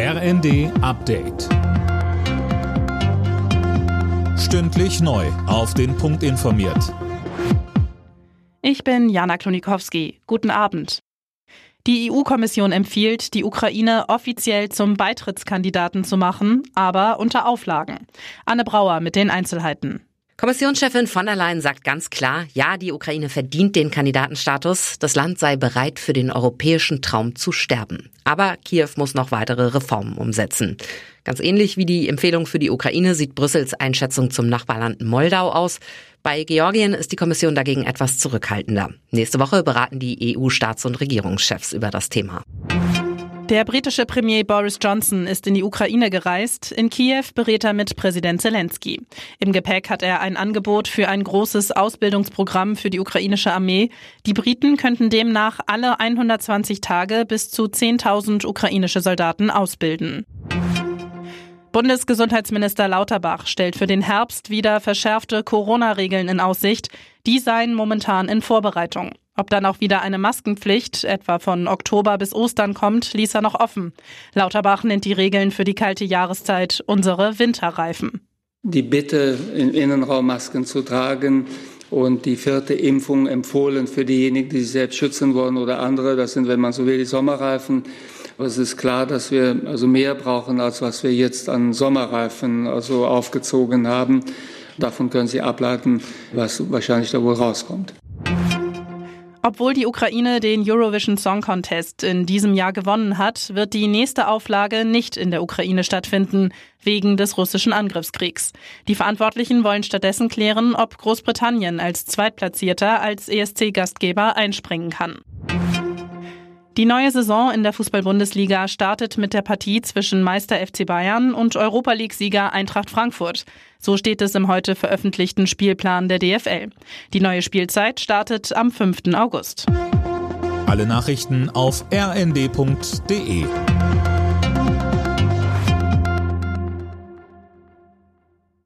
RND Update. Stündlich neu. Auf den Punkt informiert. Ich bin Jana Klonikowski. Guten Abend. Die EU-Kommission empfiehlt, die Ukraine offiziell zum Beitrittskandidaten zu machen, aber unter Auflagen. Anne Brauer mit den Einzelheiten. Kommissionschefin von der Leyen sagt ganz klar, ja, die Ukraine verdient den Kandidatenstatus. Das Land sei bereit, für den europäischen Traum zu sterben. Aber Kiew muss noch weitere Reformen umsetzen. Ganz ähnlich wie die Empfehlung für die Ukraine sieht Brüssels Einschätzung zum Nachbarland Moldau aus. Bei Georgien ist die Kommission dagegen etwas zurückhaltender. Nächste Woche beraten die EU-Staats- und Regierungschefs über das Thema. Der britische Premier Boris Johnson ist in die Ukraine gereist. In Kiew berät er mit Präsident Zelensky. Im Gepäck hat er ein Angebot für ein großes Ausbildungsprogramm für die ukrainische Armee. Die Briten könnten demnach alle 120 Tage bis zu 10.000 ukrainische Soldaten ausbilden. Bundesgesundheitsminister Lauterbach stellt für den Herbst wieder verschärfte Corona-Regeln in Aussicht. Die seien momentan in Vorbereitung. Ob dann auch wieder eine Maskenpflicht, etwa von Oktober bis Ostern kommt, ließ er noch offen. Lauterbach nennt die Regeln für die kalte Jahreszeit unsere Winterreifen. Die Bitte, im Innenraum Masken zu tragen und die vierte Impfung empfohlen für diejenigen, die sich selbst schützen wollen oder andere, das sind, wenn man so will, die Sommerreifen. Aber es ist klar, dass wir also mehr brauchen, als was wir jetzt an Sommerreifen also aufgezogen haben. Davon können Sie ableiten, was wahrscheinlich da wohl rauskommt. Obwohl die Ukraine den Eurovision Song Contest in diesem Jahr gewonnen hat, wird die nächste Auflage nicht in der Ukraine stattfinden, wegen des russischen Angriffskriegs. Die Verantwortlichen wollen stattdessen klären, ob Großbritannien als Zweitplatzierter als ESC-Gastgeber einspringen kann. Die neue Saison in der Fußball-Bundesliga startet mit der Partie zwischen Meister FC Bayern und Europa League-Sieger Eintracht Frankfurt. So steht es im heute veröffentlichten Spielplan der DFL. Die neue Spielzeit startet am 5. August. Alle Nachrichten auf rnd.de